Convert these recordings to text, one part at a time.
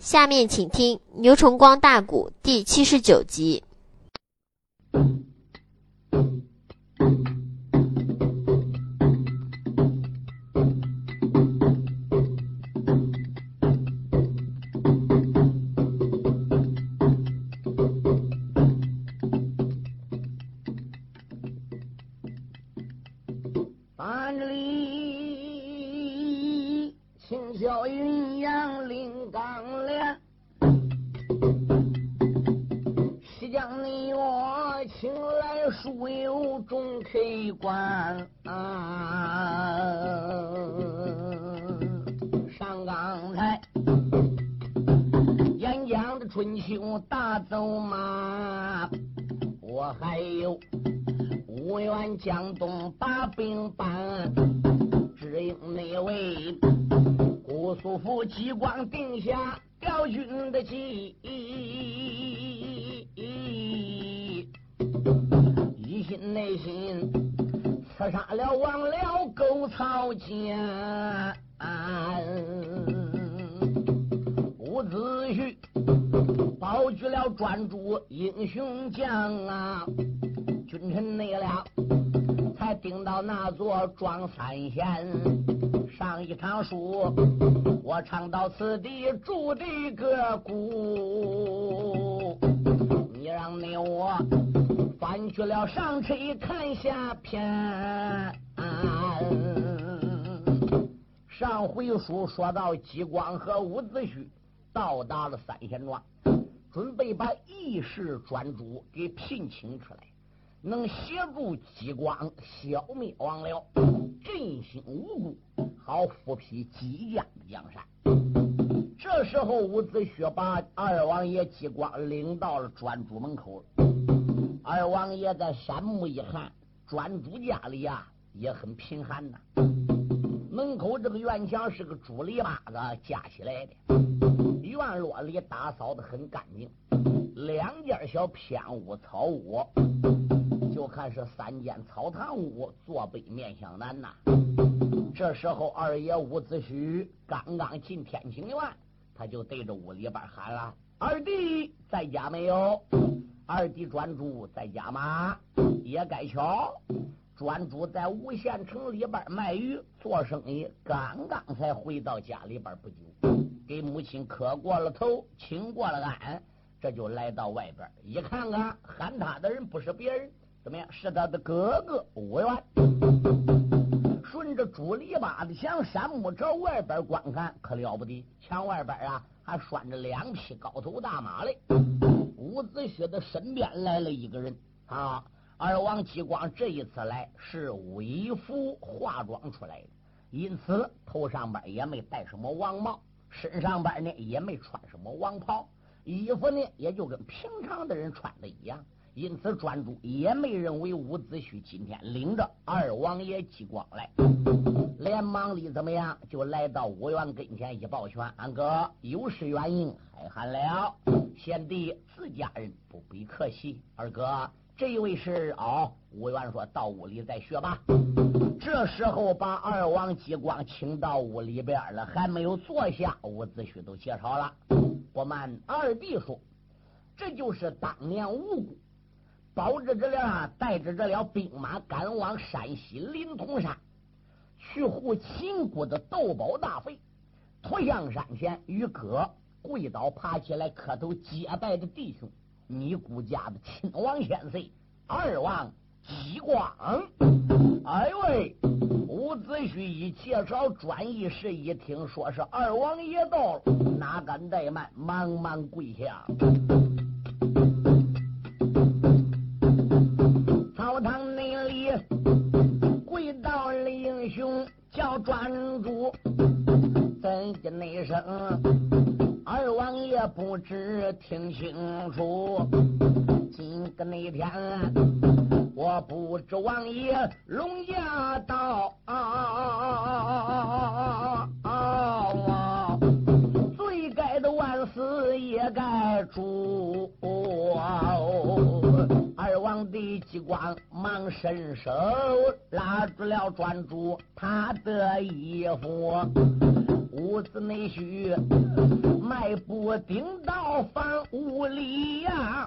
下面请听《牛崇光大鼓》第七十九集。臣内了，才顶到那座庄三贤上一场书，我唱到此地住的个故。你让那我翻去了上车看下篇。上回书说到激光和伍子胥到达了三贤庄，准备把义士专诸给聘请出来。能协助激光消灭王僚，振兴无辜，好复辟激江的江山。这时候，伍子胥把二王爷激光领到了专诸门口。二王爷在山木一看，专诸家里呀也很贫寒呐。门口这个院墙是个竹篱笆子架起来的，院落里打扫的很干净，两间小偏屋草屋。就看是三间草堂屋，坐北面向南呐。这时候，二爷伍子胥刚刚进天清院，他就对着屋里边喊了：“二弟在家没有？二弟专诸在家吗？也该巧，专诸在吴县城里边卖鱼做生意，刚刚才回到家里边不久，给母亲磕过了头，请过了安，这就来到外边一看看，喊他的人不是别人。”怎么样？是他的哥哥武元。顺着竹篱笆的墙、山木朝外边观看，可了不得。墙外边啊，还拴着两匹高头大马嘞。伍子胥的身边来了一个人啊。二王继光这一次来是微服化妆出来的，因此头上边也没戴什么王帽，身上边呢也没穿什么王袍，衣服呢也就跟平常的人穿的一样。因此，专诸也没认为伍子胥今天领着二王爷激光来，连忙里怎么样，就来到武元跟前一抱拳：“安哥有失远迎，还喊了。贤弟自家人不必客气。二哥，这一位是哦。”武元说到屋里再学吧。这时候把二王激光请到屋里边了，还没有坐下，伍子胥都介绍了。不瞒二弟说，这就是当年吴国。保着这了，带着这了兵马赶往山西临潼山，去护秦国的斗宝大费。驼象山前与哥跪倒爬起来磕头结拜的弟兄，你姑家的亲王先岁二王激光。哎喂，伍子胥一介绍转一时，一听说是二王爷到了，哪敢怠慢，忙忙跪下。关注，怎的那声？二王爷不知听清楚。今个那天，我不知王爷龙驾到，罪该的万死也该诛。二王的激光忙伸手拉住了专主他的衣服，屋子内虚迈步顶到房屋里呀，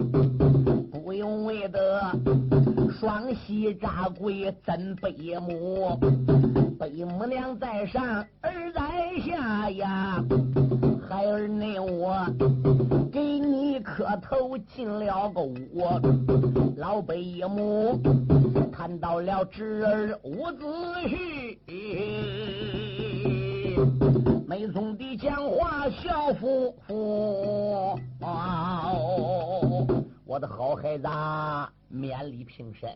不用为的双膝扎跪真背母，背母娘在上儿在下呀，孩儿内我给你磕头进了个屋，老背母看到了侄儿伍子胥。没总的讲话笑夫妇，我的好孩子，勉力平身。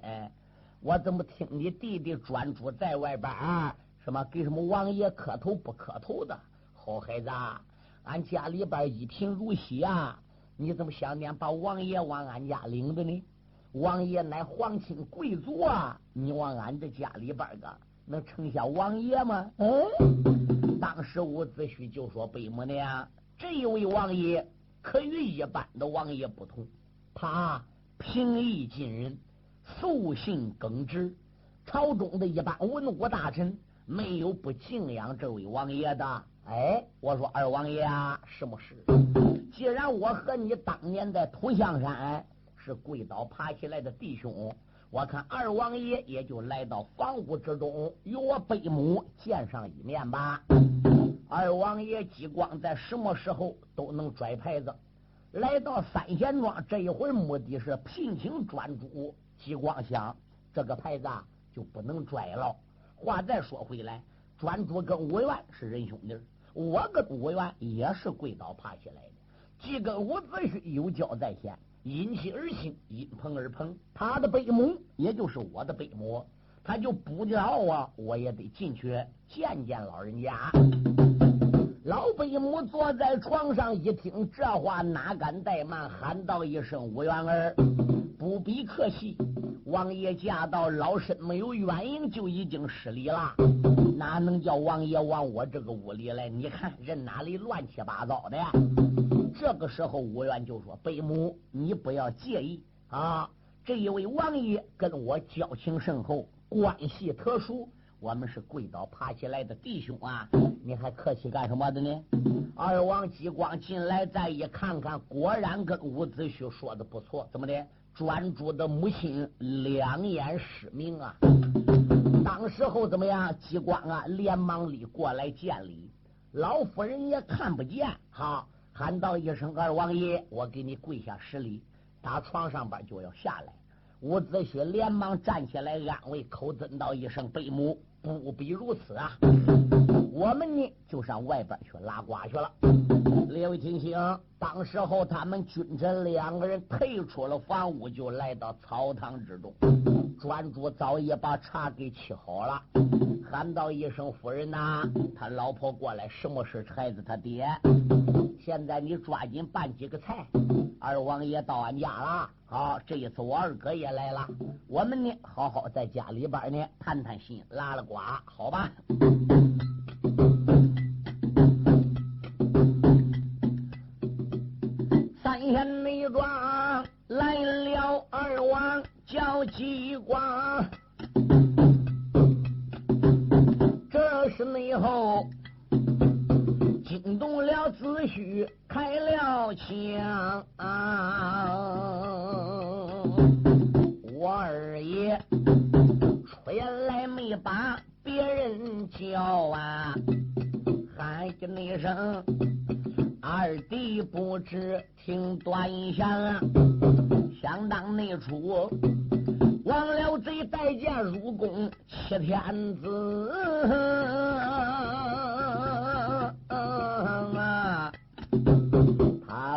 我怎么听你弟弟专主在外边啊？什么给什么王爷磕头不磕头的？好孩子，俺家里边一贫如洗啊！你怎么想念把王爷往俺家领着呢？王爷乃皇亲贵族啊！你往俺这家里边个能称下王爷吗？嗯。当时伍子胥就说：“北母娘，这一位王爷可与一般的王爷不同，他平易近人，素性耿直。朝中的一般文武大臣没有不敬仰这位王爷的。哎，我说二王爷啊，什么事？既然我和你当年在土象山是跪倒爬起来的弟兄，我看二王爷也就来到房屋之中，与我贝母见上一面吧。”二王爷激光在什么时候都能拽牌子，来到三贤庄这一回目的是聘请专主。激光想这个牌子就不能拽了。话再说回来，专主跟武元是仁兄弟，我跟武元也是跪倒爬起来的，既跟伍子胥有交在先，因亲而亲，因朋而朋。他的背母也就是我的背母，他就不叫啊，我也得进去见见老人家。老贝母坐在床上，一听这话，哪敢怠慢，喊道一声：“吴元儿，不必客气。王爷驾到，老身没有远迎，就已经失礼了。哪能叫王爷往我这个屋里来？你看人哪里乱七八糟的？”这个时候，吴元就说：“贝母，你不要介意啊，这一位王爷跟我交情深厚，关系特殊。”我们是跪倒爬起来的弟兄啊，你还客气干什么的呢？二王激光进来，再一看看，果然跟伍子胥说的不错。怎么的？专诸的母亲两眼失明啊！当时候怎么样？激光啊，连忙里过来见礼。老夫人也看不见，哈，喊道一声：“二王爷，我给你跪下施礼。”打床上边就要下来。伍子胥连忙站起来安慰，口尊道一声：“贝母。”不必如此啊！我们呢就上外边去拉呱去了。列位听清，当时候他们君臣两个人退出了房屋，就来到草堂之中。专主早已把茶给沏好了，喊道一声：“夫人呐，他老婆过来，什么事？孩子他爹。现在你抓紧办几个菜。二王爷到俺家了。”好，这一次我二哥也来了，我们呢好好在家里边呢谈谈心，拉拉呱，好吧？叫激光，这是内后惊动了子虚。开了枪，不知听端详，相当内出王了贼带剑入宫欺天子。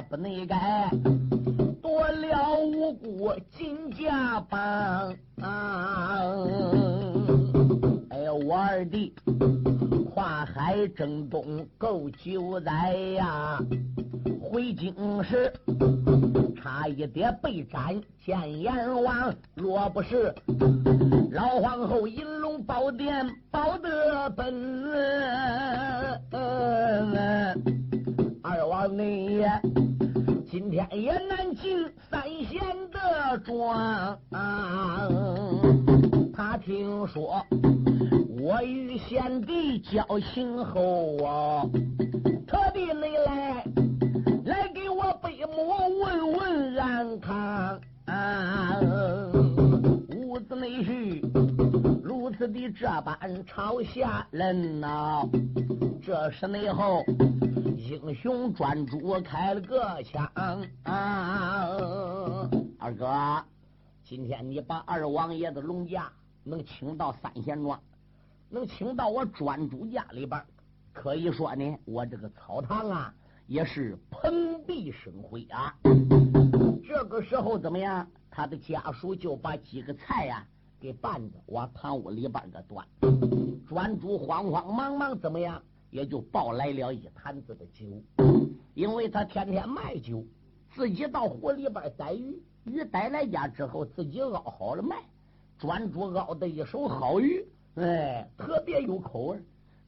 不内该夺了无辜金家帮，哎呀，我二弟跨海征东够九载呀，回京时差一点被斩见阎王，若不是老皇后银龙宝殿保得本，二王内。今天也难进三贤的庄，他听说我与贤弟交情厚啊，特地来来来给我背母问问安康，屋子内去。是的，这般朝下人呐。这时内后，英雄专诸开了个枪！二哥，今天你把二王爷的龙驾能请到三贤庄，能请到我专诸家里边，可以说呢，我这个草堂啊也是蓬荜生辉啊。这个时候怎么样？他的家属就把几个菜呀给绊着，往堂屋里边个端。专诸慌慌忙忙怎么样？也就抱来了一坛子的酒，因为他天天卖酒，自己到湖里边逮鱼，鱼逮来家之后，自己熬好了卖。专诸熬的一手好鱼，哎，特别有口味。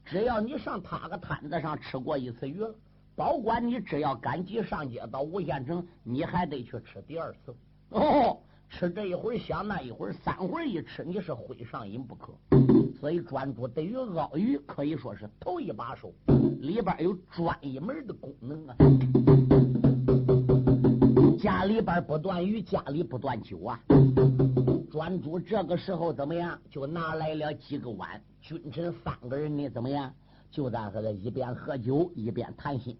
只要你上他个摊子上吃过一次鱼了，保管你只要赶集上街到吴县城，你还得去吃第二次。哦，吃这一会儿香，那一会三会儿一吃，你是会上瘾不可。所以专诸对于熬鱼可以说是头一把手，里边有专一门的功能啊。家里边不断鱼，家里不断酒啊。专诸这个时候怎么样？就拿来了几个碗，君臣三个人呢，怎么样？就在和这一边喝酒一边谈心。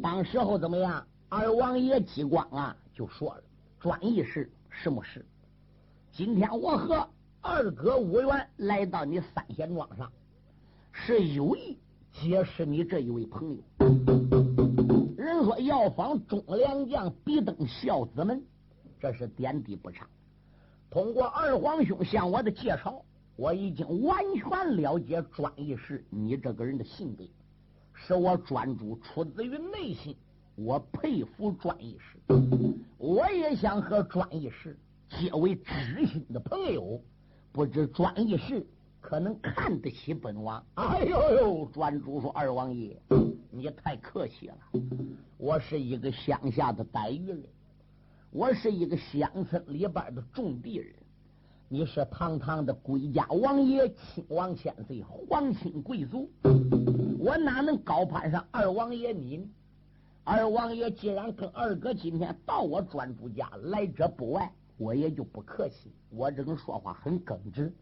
当时候怎么样？二王爷激光啊，就说了。专一事什么事？今天我和二哥五元来到你三贤庄上，是有意结识你这一位朋友。人说要访忠良将，必登孝子门，这是点滴不差。通过二皇兄向我的介绍，我已经完全了解专一事你这个人的性格，使我专注出自于内心。我佩服专一师，我也想和专一师结为知心的朋友。不知专一师可能看得起本王？哎呦呦！专主说：“二王爷，你太客气了。我是一个乡下的白玉人，我是一个乡村里边的种地人。你是堂堂的归家王爷，亲王千岁，皇亲贵族，我哪能高攀上二王爷你呢？”二王爷既然跟二哥今天到我专诸家来者不外，我也就不客气。我这个说话很耿直。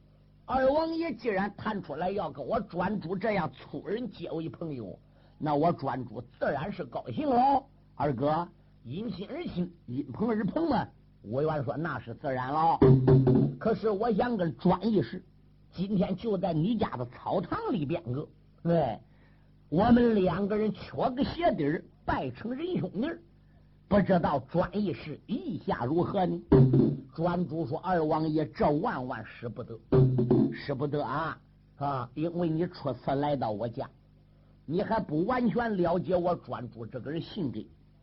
二王爷既然谈出来要跟我专诸这样粗人结为朋友，那我专诸自然是高兴喽。二哥因亲而亲，因朋而朋嘛。我愿说那是自然喽。可是我想跟专一时，今天就在你家的草堂里边个，对，我们两个人缺个鞋底儿。拜成仁兄弟，不知道专一是意下如何呢？专诸说：“二王爷，这万万使不得，使不得啊！啊，因为你初次来到我家，你还不完全了解我专诸这个人性格。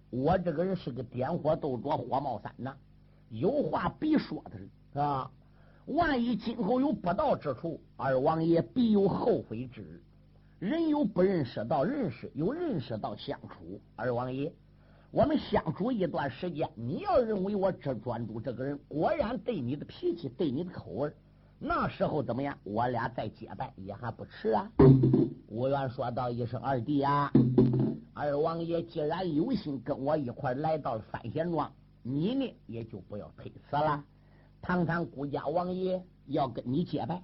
我这个人是个点火斗着火冒三呐，有话必说的人啊。万一今后有不到之处，二王爷必有后悔之日。”人有不认识到认识，有认识到相处。二王爷，我们相处一段时间，你要认为我只专注这个人果然对你的脾气、对你的口味，那时候怎么样？我俩再结拜也还不迟啊。吴元说道一声：“二弟啊，二王爷既然有心跟我一块来到了三贤庄，你呢也就不要推辞了。堂堂顾家王爷要跟你结拜，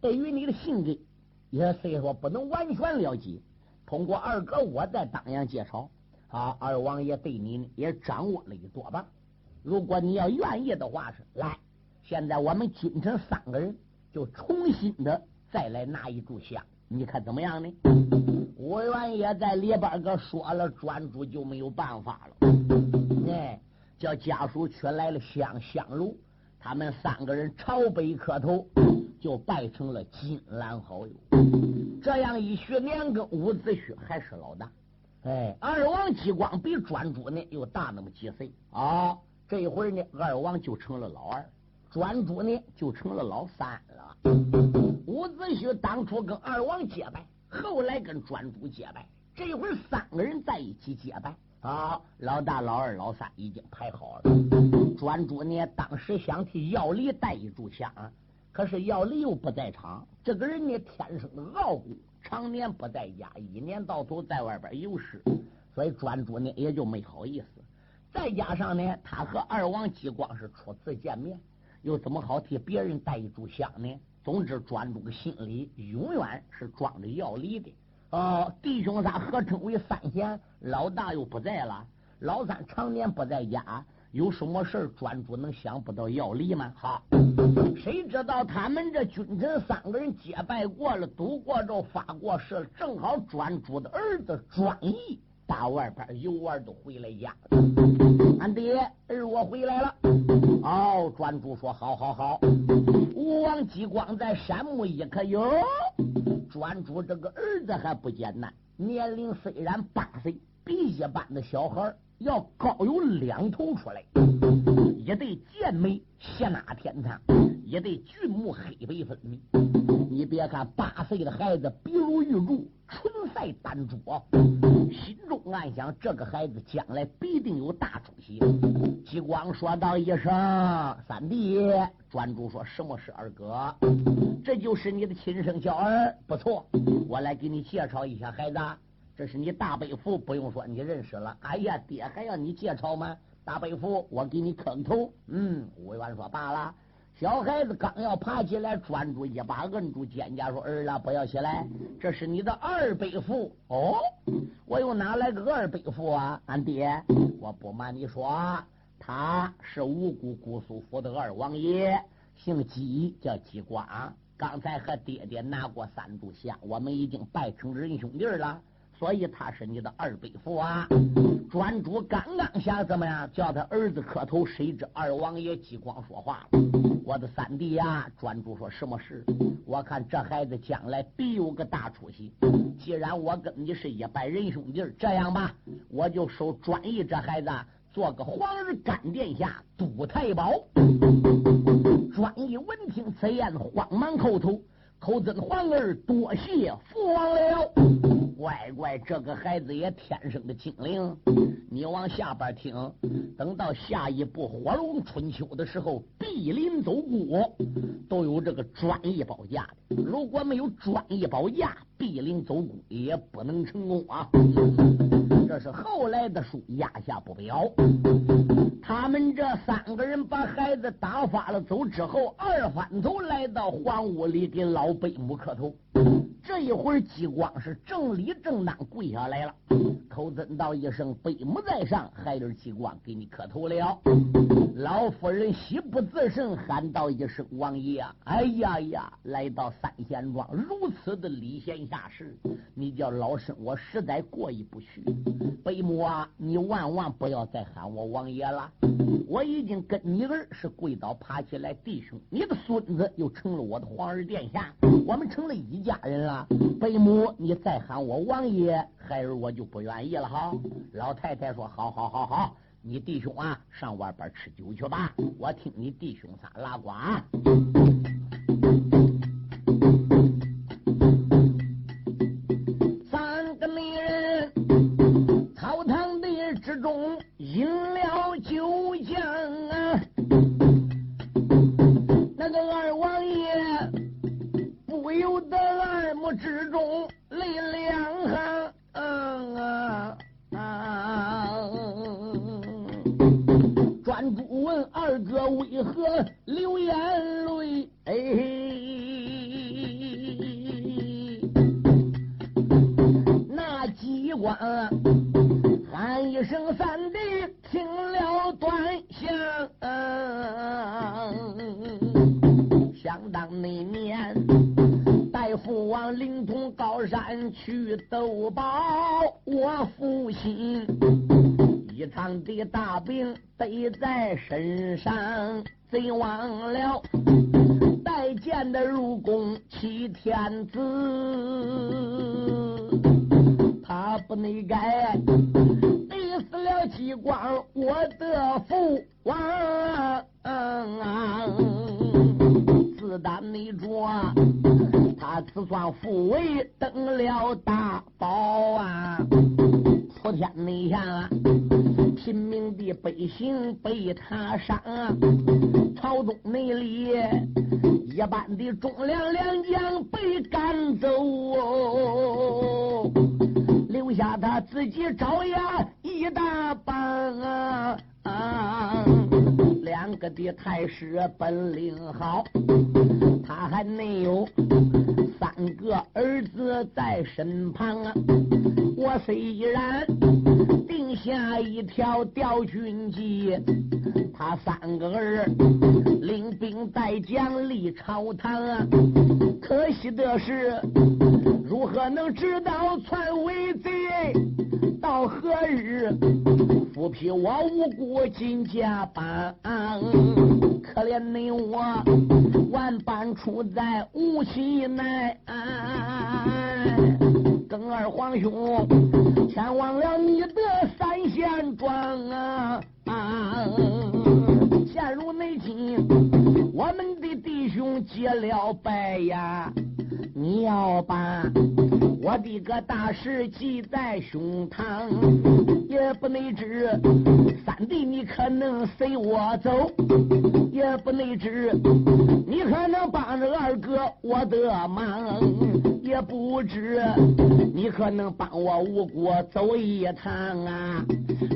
对于你的性格。”也虽说不能完全了解，通过二哥我在当阳介绍啊，二王爷对你也掌握了一多半。如果你要愿意的话，是来，现在我们君臣三个人就重新的再来拿一炷香，你看怎么样呢？吴元也在里边个说了，专诸就没有办法了。哎，叫家属取来了香香炉，他们三个人朝北磕头。就拜成了金兰好友，这样一许年跟伍子胥还是老大，哎，二王继光比专诸呢又大那么几岁啊，这一会儿呢二王就成了老二，专诸呢就成了老三了。伍子胥当初跟二王结拜，后来跟专诸结拜，这一会儿三个人在一起结拜啊，老大、老二、老三已经排好了。专诸呢当时想替药离带一炷香。可是药离又不在场，这个人呢天生的傲骨，常年不在家，一年到头在外边游失，所以专诸呢也就没好意思。再加上呢，他和二王激光是初次见面，又怎么好替别人带一炷香呢？总之，专诸心里永远是装着要离的。哦，弟兄仨合称为三贤，老大又不在了，老三常年不在家，有什么事专主能想不到要离吗？好，谁知道他们这君臣三个人结拜过了，赌过咒，发过誓，正好专主的儿子专一打外边游玩都回来家。俺爹儿我回来了。哦，专主说好好好。吴王姬光在山木一可有，专主这个儿子还不简单，年龄虽然八岁，比一般的小孩要高有两头出来，一对剑眉斜纳天苍，一对俊目黑白分明。你别看八岁的孩子鼻如玉柱，唇赛丹珠，心中暗想这个孩子将来必定有大出息。激光说道一声：“三弟。”专注说什么是二哥？这就是你的亲生小儿，不错。我来给你介绍一下孩子，这是你大伯父，不用说你认识了。哎呀，爹还要你介绍吗？大伯父，我给你磕头。嗯，委婉说罢了。小孩子刚要爬起来，专注一把摁住肩胛，说：“儿啊，不要起来，这是你的二伯父。”哦，我又哪来个二伯父啊？俺爹，我不瞒你说。他是五谷姑苏府的二王爷，姓姬，叫姬光。刚才和爹爹拿过三炷香，我们已经拜成仁兄弟了，所以他是你的二伯父啊。专诸刚刚想怎么样叫他儿子磕头，谁知二王爷姬光说话了：“我的三弟呀！”专诸说什么事？我看这孩子将来必有个大出息。既然我跟你是一拜仁兄弟，这样吧，我就收专一这孩子。做个皇儿干殿下督太保，专一闻听此言，慌忙叩头，叩尊皇儿多谢父王了。乖乖，这个孩子也天生的精灵。你往下边听，等到下一部《火龙春秋》的时候，碧林走骨都有这个专一保驾的。如果没有专一保驾，碧林走骨也不能成功啊。这是后来的书，压下不表。他们这三个人把孩子打发了走之后，二反头来到黄屋里给老贝母磕头。这一会儿，激光是正理正当跪下来了，口尊道一声：“北母在上，孩儿激光给你磕头了。”老夫人喜不自胜，喊道一声：“王爷！”哎呀呀，来到三贤庄，如此的礼贤下士，你叫老身我实在过意不去。北母啊，你万万不要再喊我王爷了。我已经跟你儿是跪倒爬起来弟兄，你的孙子又成了我的皇儿殿下，我们成了一家人了。贝母，你再喊我王爷，孩儿我就不愿意了。哈，老太太说：好好好好，你弟兄啊，上外边吃酒去吧。我听你弟兄仨拉呱。当那年，带父王灵通高山去斗宝，我负心，一场的大病背在身上，贼忘了带剑的入宫欺天子，他不内改，累死了吉光，我的父王。子弹没着，他只算复位登了大宝啊！普天内下，拼民的百姓被他杀，朝中内里一般的忠良良将被赶走哦。留下他自己招呀一大帮啊！啊两个的太师本领好他还没有三个儿子在身旁啊我虽然定下一条吊军计他三个儿领兵带将立朝堂啊可惜的是如何能知道篡位贼到何日不批我无辜进家班？可怜你我万般处在无期内。更二皇兄，前往了你的三贤庄啊！啊现如内今，我们的弟兄结了拜呀！你要把我的个大事记在胸膛，也不能知三弟你可能随我走，也不能知你可能帮着二哥我的忙。也不知你可能帮我吴国走一趟啊！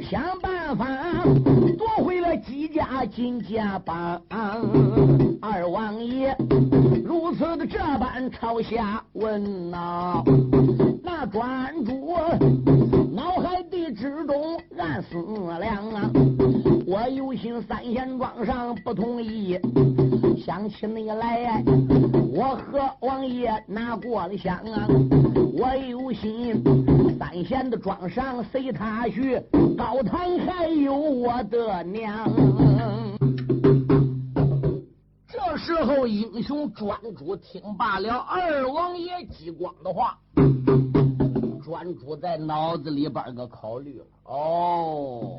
想办法夺回了姬家金家帮。二王爷如此的这般朝下问呐，那专主脑海之中暗思量啊！我有心三贤庄上不同意，想起你来，我和王爷拿过了香啊！我有心三贤的庄上随他去，高堂还有我的娘。这时候，英雄专主听罢了二王爷激光的话，专注在脑子里边个考虑了哦。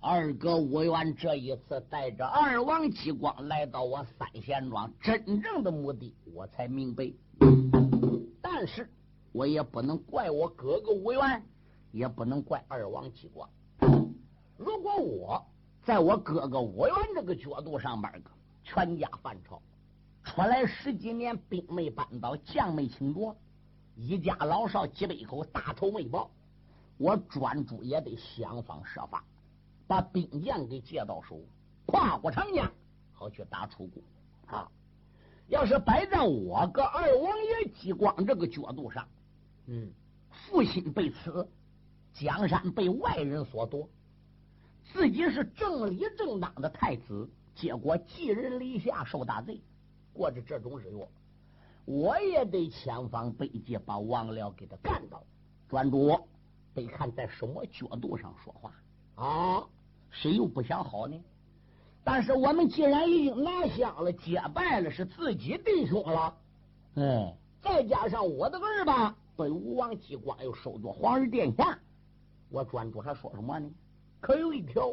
二哥吴元这一次带着二王激光来到我三贤庄，真正的目的我才明白。但是我也不能怪我哥哥吴元，也不能怪二王激光。如果我在我哥哥吴元这个角度上边个全家犯朝，出来十几年兵没扳倒，将没擒夺，一家老少几百口大仇未报，我专诸也得想方设法。把兵将给借到手，跨过长江，好去打楚国啊！要是摆在我个二王爷激光这个角度上，嗯，父亲被刺，江山被外人所夺，自己是正理正当的太子，结果寄人篱下受大罪，过着这种日月，我也得千方百计把王僚给他干倒。专主得看在什么角度上说话啊！谁又不想好呢？但是我们既然已经拿下了，结拜了，是自己弟兄了，嗯，再加上我的儿吧，被吴王姬光又收做皇儿殿下，我专主还说什么呢？可有一条，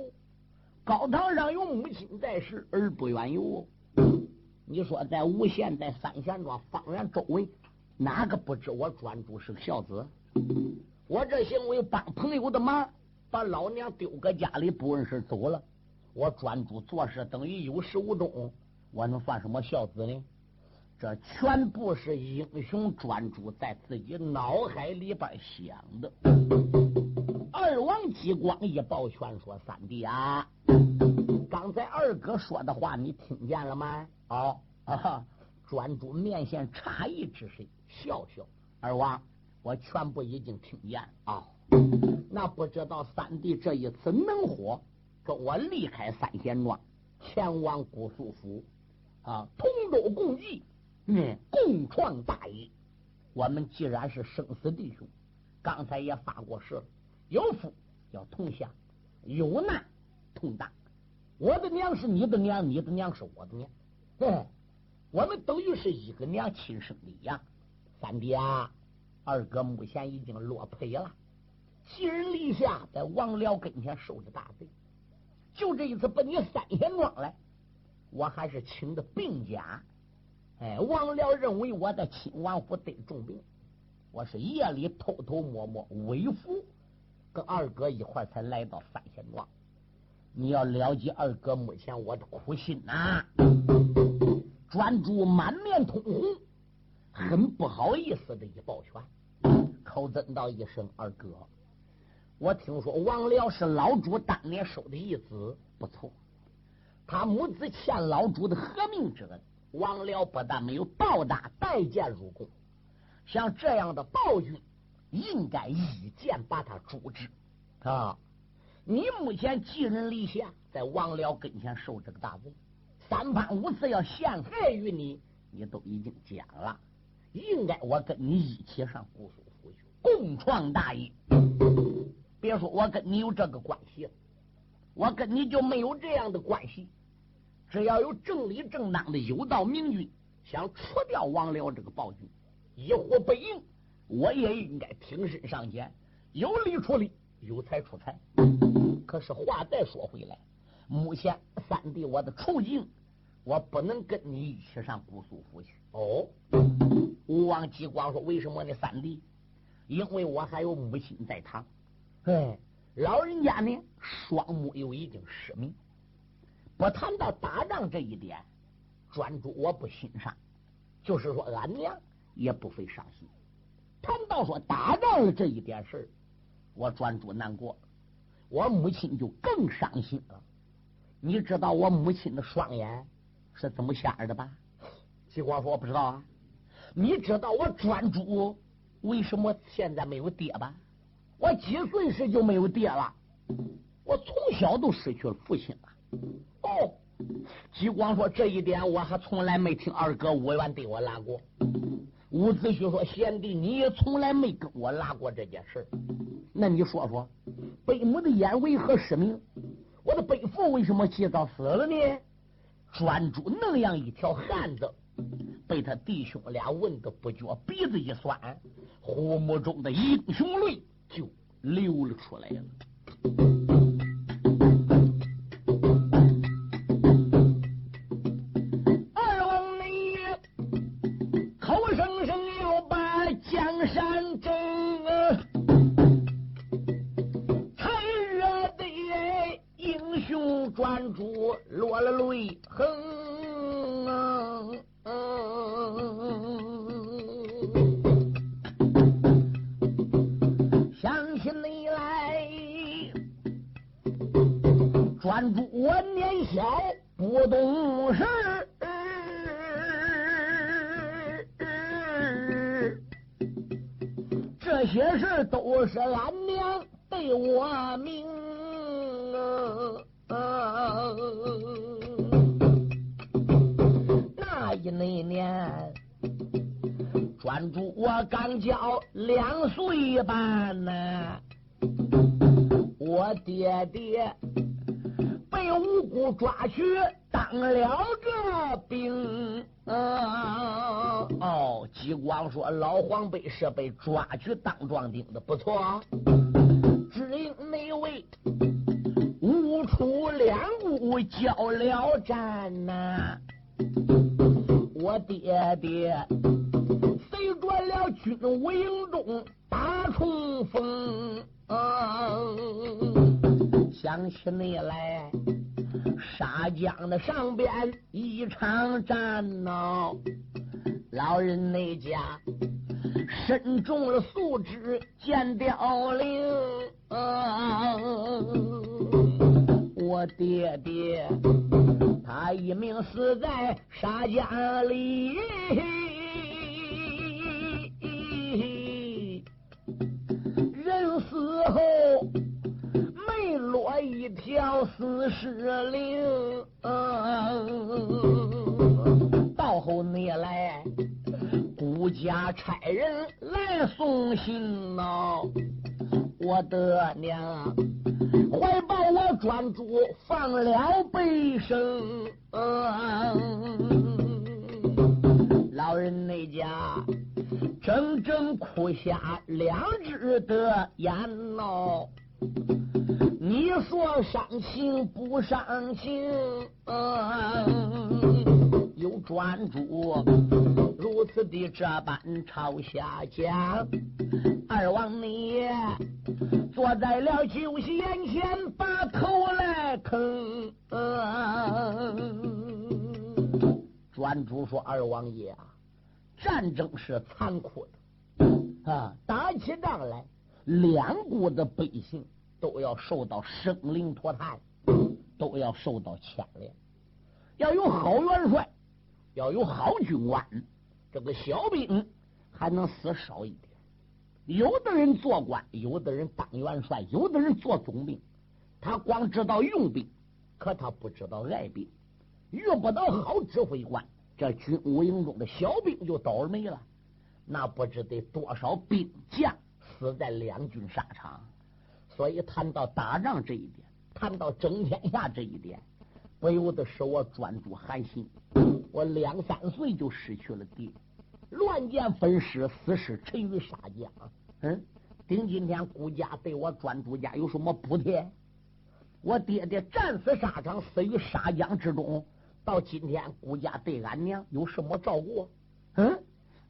高堂上有母亲在世，儿不远游。你说在吴县，在三贤庄方圆周围，哪个不知我专主是个孝子？我这行为帮朋友的忙。把老娘丢搁家里不问事走了，我专注做事等于有始无终，我能算什么孝子呢？这全部是英雄专注在自己脑海里边想的。二王激光一抱拳说：“三弟啊，刚才二哥说的话你听见了吗？”哦啊，专注面现诧异之神，笑笑。二王，我全部已经听见啊。那不知道三弟这一次能否跟我离开三贤庄，前往姑苏府啊，同舟共济，嗯，共创大业。我们既然是生死弟兄，刚才也发过誓了，有福要同享，有难同当。我的娘是你的娘，你的娘是我的娘，对，我们等于是一个娘亲生的一样。三弟啊，二哥目前已经落魄了。寄人篱下，在王辽跟前受着大罪，就这一次奔你三贤庄来，我还是请的病假。哎，王辽认为我在亲王府得重病，我是夜里偷偷摸摸微服，跟二哥一块才来到范县庄。你要了解二哥目前我的苦心呐，专注满面通红，很不好意思的一抱拳，口尊道一声二哥。我听说王辽是老主当年收的义子，不错。他母子欠老主的革命之恩，王辽不但没有报答，带剑入宫。像这样的暴君，应该一剑把他诛之啊！你目前寄人篱下，在王僚跟前受这个大罪，三番五次要陷害于你，你都已经讲了，应该我跟你一起上姑苏府去共创大业。别说我跟你有这个关系了，我跟你就没有这样的关系。只要有正理正当的有道明君想除掉王僚这个暴君，一呼百应，我也应该挺身上前，有理出理，有财出财。可是话再说回来，目前三弟我的处境，我不能跟你一起上姑苏府去。哦，吴王吉光说：“为什么呢？三弟，因为我还有母亲在堂。哎，老人家呢，双目又已经失明。不谈到打仗这一点，专注我不欣赏。就是说，俺娘也不费伤心。谈到说打仗的这一点事我专注难过。”我母亲就更伤心了。你知道我母亲的双眼是怎么瞎的吧？齐光说：“我不知道啊。”你知道我专诸为什么现在没有爹吧？我几岁时就没有爹了？我从小都失去了父亲了。哦，吉光说这一点我还从来没听二哥委婉对我拉过。伍子胥说：“贤弟，你也从来没跟我拉过这件事那你说说？”北母的眼为何失明？我的北父为什么急早死了呢？专诸那样一条汉子，被他弟兄俩问的不觉鼻子一酸，虎目中的英雄泪就流了出来了。转珠落了泪，哼！相信你来，转珠我年小。是被抓去当壮丁的，不错。只因那位误出两股交了战呐，我爹爹随着了军武营中打冲锋，想起你来，沙江的上边一场战闹，老人那家。身中了素质见凋零，我爹爹他一命死在沙家里，人死后没落一条死尸灵，到后你来。孤家差人来送信呐，我的娘，怀抱我专诸放了悲声。老人那家整整哭下两只的眼呐，你说伤心不伤情？有专诸如此的这般朝下讲，二王你坐在了酒席眼前，把头来坑。专诸说：“二王爷啊，战争是残酷的啊，打起仗来，两国的百姓都要受到生灵涂炭，都要受到牵连。要有好元帅，要有好军官，这个小兵还能死少一点。有的人做官，有的人当元帅，有的人做总兵，他光知道用兵，可他不知道爱兵，遇不到好指挥官，这军务营中的小兵就倒霉了。那不知得多少兵将死在两军沙场。所以谈到打仗这一点，谈到争天下这一点。不由得使我专注寒心。我两三岁就失去了爹，乱箭分尸，死尸沉于沙江。嗯，顶今天顾家对我专注家有什么补贴？我爹爹战死沙场，死于沙江之中。到今天，顾家对俺娘有什么照顾？嗯，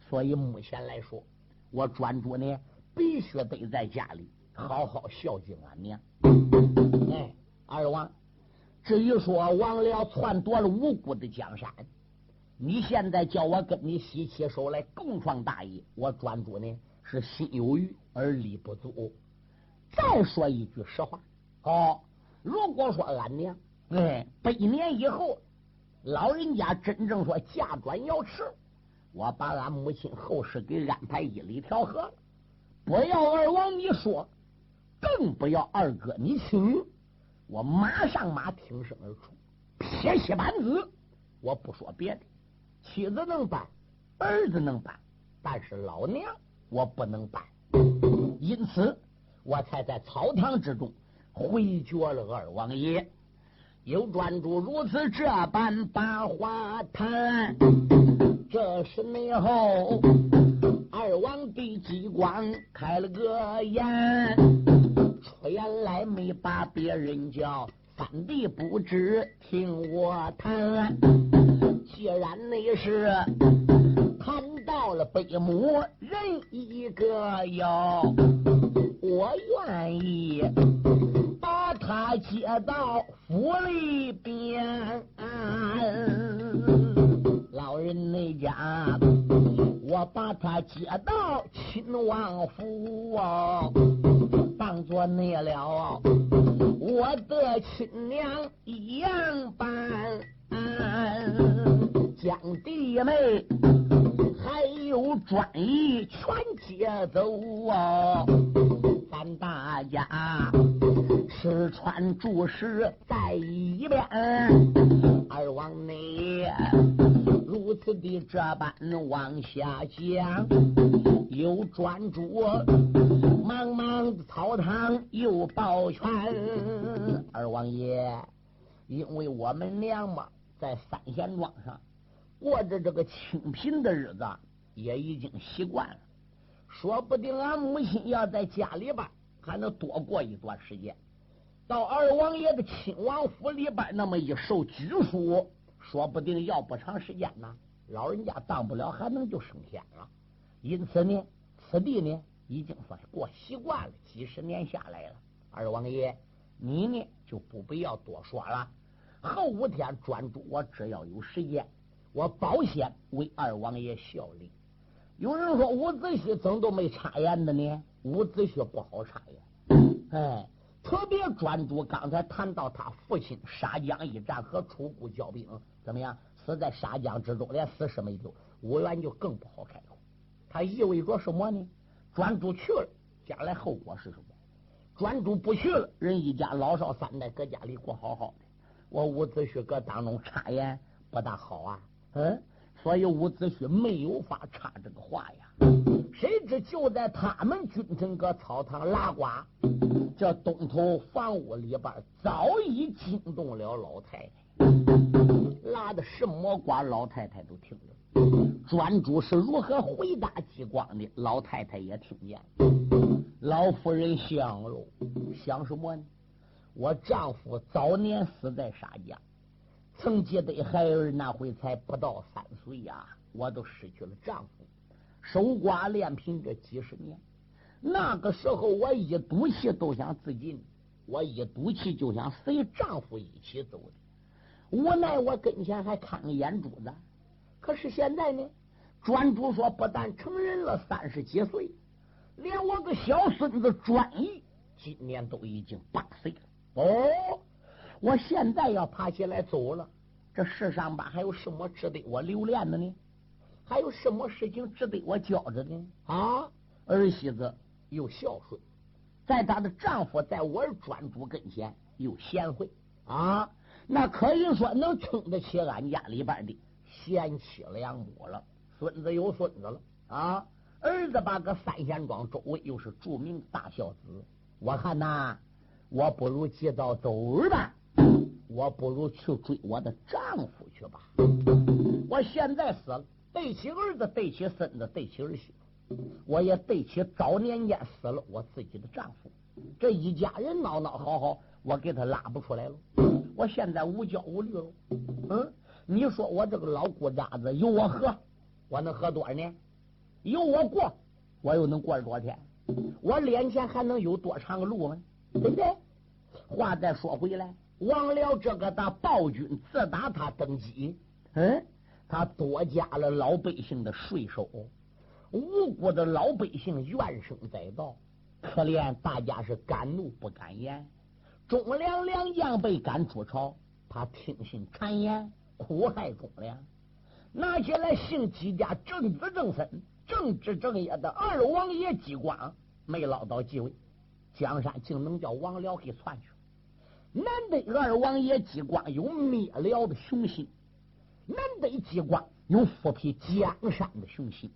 所以目前来说，我专注呢，必须得在家里好好孝敬俺娘。哎，二王。至于说王辽篡夺了无辜的江山，你现在叫我跟你洗起手来共创大业，我专注呢是心有余而力不足。再说一句实话，哦，如果说俺娘哎百年以后，老人家真正说嫁转瑶池，我把俺母亲后事给安排一里调和了，不要二王你说，更不要二哥你请。我马上马挺身而出，撇妻板子。我不说别的，妻子能办，儿子能办，但是老娘我不能办。因此，我才在草堂之中回绝了二王爷。有专诸如此这般把话谈。这时内后，二王帝激光开了个眼。出言来没把别人叫，三弟不知听我谈。既然你是谈到了北母人一个哟，我愿意把他接到府里边。人那家，我把他接到亲王府啊。当做那了，我的亲娘一样办，将弟妹还有专一全接走啊！咱大家吃穿住食在一边，二王内如此的这般往下讲，有专注。茫茫草堂又抱拳，二王爷，因为我们娘嘛，在三贤庄上过着这个清贫的日子，也已经习惯了。说不定俺母亲要在家里边还能多过一段时间，到二王爷的亲王府里边那么一受拘束，说不定要不长时间呢，老人家当不了还能就升天了。因此呢，此地呢。已经算过习惯了，几十年下来了。二王爷，你呢就不必要多说了。后五天专注，我只要有时间，我保险为二王爷效力。有人说伍子胥怎么都没插言的呢？伍子胥不好插言，哎，特别专注。刚才谈到他父亲沙江一战和楚国交兵，怎么样？死在沙江之中，连死尸没有。伍员就更不好开口。他意味着什么呢？专注去了，将来后果是什么？专注不去了，人一家老少三代搁家里过好好的，我伍子胥搁当中插言不大好啊。嗯，所以伍子胥没有法插这个话呀。谁知就在他们军臣搁草堂拉呱，这东头房屋里边早已惊动了老太太，拉的什么瓜，老太太都听着。专诸是如何回答激光的？老太太也听见。老夫人想喽，想什么呢？我丈夫早年死在沙江，曾记得孩儿那回才不到三岁呀，我都失去了丈夫，守寡练贫这几十年。那个时候我一赌气都想自尽，我一赌气就想随丈夫一起走的。无奈我跟前还看个眼珠子。可是现在呢，专主说不但成人了，三十几岁，连我个小孙子专一今年都已经八岁了。哦，我现在要爬起来走了，这世上吧，还有什么值得我留恋的呢？还有什么事情值得我教着呢？啊，儿媳妇又孝顺，在她的丈夫在我专主跟前又贤惠啊，那可以说能撑得起俺家里边的贤妻良母了。孙子有孙子了啊，儿子把个三贤庄周围又是著名大孝子。我看呐，我不如及早走儿吧。我不如去追我的丈夫去吧。我现在死了，对起儿子，对起孙子，对起儿媳妇，我也对起早年间死了我自己的丈夫。这一家人闹闹好好，我给他拉不出来了。我现在无焦无虑了。嗯，你说我这个老姑家子有我喝，我能喝多少年？有我过，我又能过多少天？我脸前还能有多长的路吗？对不对？话再说回来。王辽这个大暴君，自打他登基，嗯，他多加了老百姓的税收，无辜的老百姓怨声载道，可怜大家是敢怒不敢言。忠良良将被赶出朝，他听信谗言，苦害忠良。拿起来姓姬家正子正孙、正直正业的二王爷姬光，没捞到继位，江山竟能叫王辽给篡去。难得二王爷姬光有灭辽的雄心，难得姬光有复辟江山的雄心，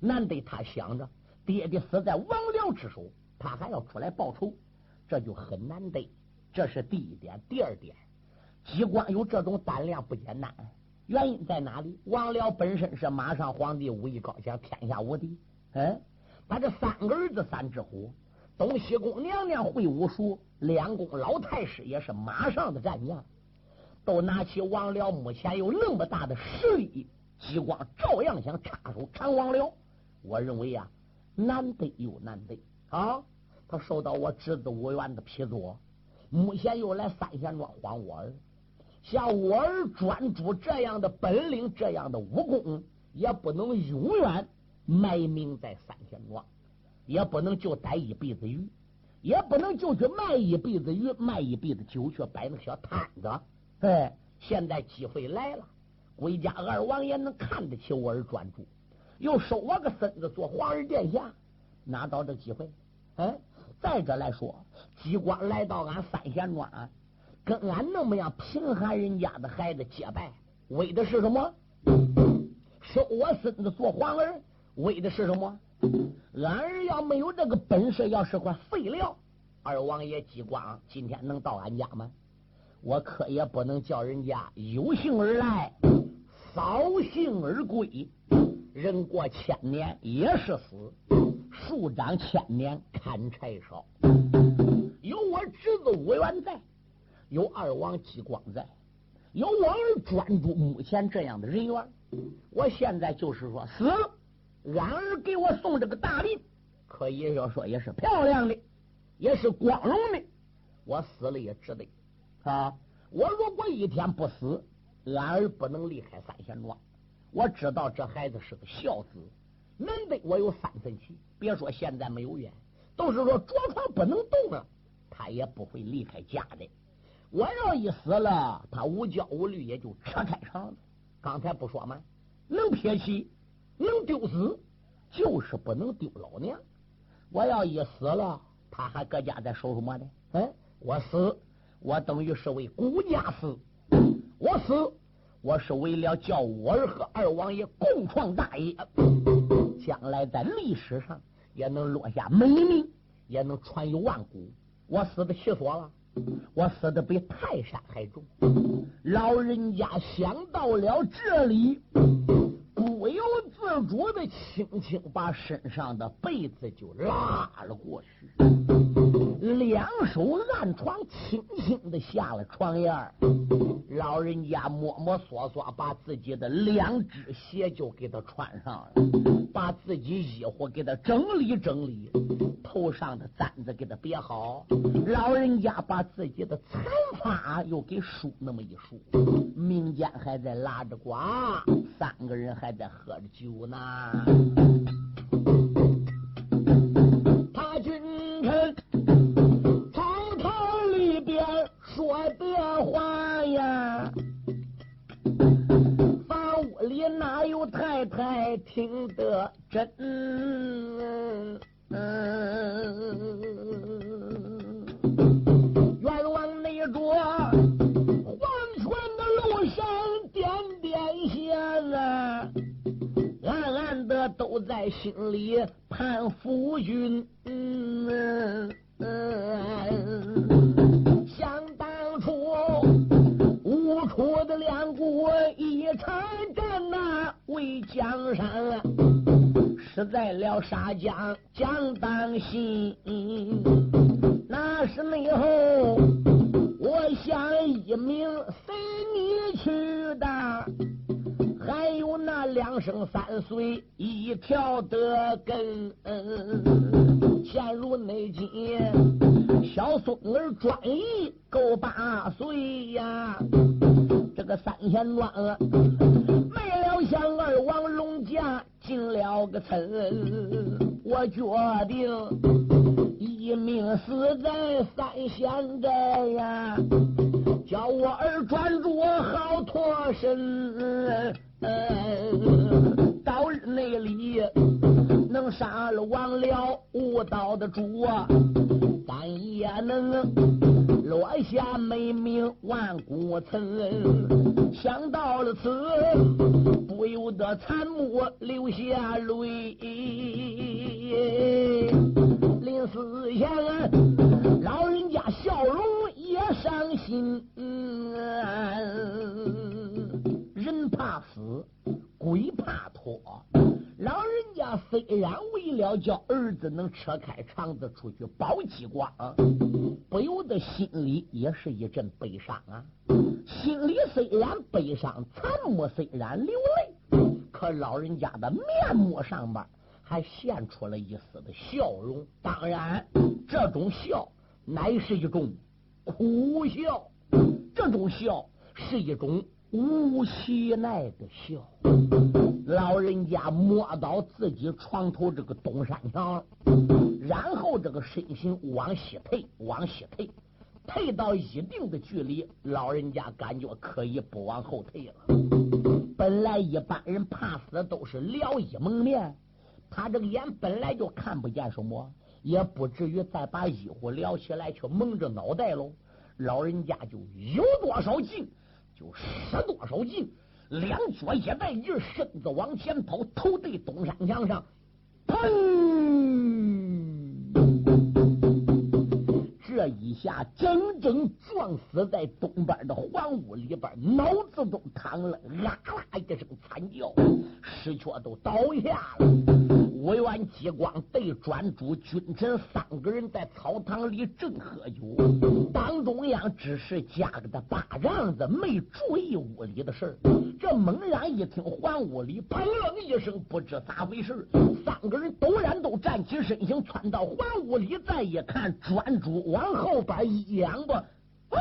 难得他想着爹爹死在王辽之手，他还要出来报仇，这就很难得。这是第一点。第二点，姬光有这种胆量不简单，原因在哪里？王辽本身是马上皇帝，武艺高强，天下无敌。嗯，他这三个儿子三只虎。东西宫娘娘会武术，两宫老太师也是马上的战将，都拿起王辽目前有那么大的实力，激光照样想插手砍王辽。我认为呀，难得又难得啊！他受到我侄子武元的批作，目前又来三贤庄还我儿，像我儿专主这样的本领，这样的武功，也不能永远埋名在三贤庄。也不能就逮一辈子鱼，也不能就去卖一辈子鱼，卖一辈子酒，去摆那个小摊子。哎，现在机会来了，归家二王爷能看得起我儿专注，又收我个孙子做皇儿殿下，哪到这机会？哎，再者来说，机关来到俺三贤庄，跟俺那么样贫寒人家的孩子结拜，为的是什么？收我孙子做皇儿，为的是什么？俺儿要没有这个本事，要是块废料，二王爷姬光今天能到俺家吗？我可也不能叫人家有幸而来，扫兴而归。人过千年也是死，树长千年砍柴烧。有我侄子武元在，有二王姬光在，有我儿专注目前这样的人员，我现在就是说死了。俺儿给我送这个大礼，可以要说也是漂亮的，也是光荣的。我死了也值得啊！我如果一天不死，俺儿不能离开三贤庄。我知道这孩子是个孝子，难得我有三分气。别说现在没有冤，都是说着床不能动了，他也不会离开家的。我要一死了，他无焦无虑，也就扯开肠子。刚才不说吗？能撇弃。能丢死，就是不能丢老娘。我要一死了，他还搁家在守什么呢？嗯，我死，我等于是为孤家死。我死，我是为了叫我儿和二王爷共创大业，将来在历史上也能落下美名，也能传于万古。我死的气索了，我死的比泰山还重。老人家想到了这里。不由自主的轻轻把身上的被子就拉了过去，两手按床，轻轻的下了床沿老人家摸摸索索，把自己的两只鞋就给他穿上了，把自己衣服给他整理整理，头上的簪子给他别好。老人家把自己的残发又给梳那么一梳，民间还在拉着瓜，三个人还。在喝着酒呢，说的话呀，房屋里哪有太太听得真。冤枉那着黄泉的路上点点线啊，暗暗的都在心里盼夫君。我一场战呐，为江山。实在了沙江江当心，那是内后，我想一命随你去的，还有那两生三岁一条的根。现如内今，小孙儿专一够八岁呀，这个三贤庄没了像二王龙家。进了个村，我决定一命死在三仙寨呀，叫我儿专主好脱身。嗯到日内里能杀了王了无道的主，但也能。落下美名万古村，想到了此，不由得惨目流下泪。临死前，老人家笑容也伤心。人怕死，鬼怕拖。老人家虽然为了叫儿子能扯开肠子出去保几光，不由得心里也是一阵悲伤啊。心里虽然悲伤，惨目虽然流泪，可老人家的面目上边还现出了一丝的笑容。当然，这种笑乃是一种苦笑，这种笑是一种。无其奈的笑，老人家摸到自己床头这个东山墙，然后这个身形往西退，往西退，退到一定的距离，老人家感觉可以不往后退了。本来一般人怕死都是撩衣蒙面，他这个眼本来就看不见什么，也不至于再把衣服撩起来去蒙着脑袋喽。老人家就有多少劲。就十多少劲，两脚一带劲身子往前跑，头对东山墙上，砰！这一下整整撞死在东边的黄屋里边，脑子都疼了，啊啦一声惨叫，石雀都倒下了。五元激光对专诸君臣三个人在草堂里正喝酒，党中央只是架着的巴掌子，没注意屋里的事儿。这猛然一听环屋里砰楞一声，不知咋回事三个人陡然都站起身形，窜到环屋里，再一看专诸往后边一仰吧，哦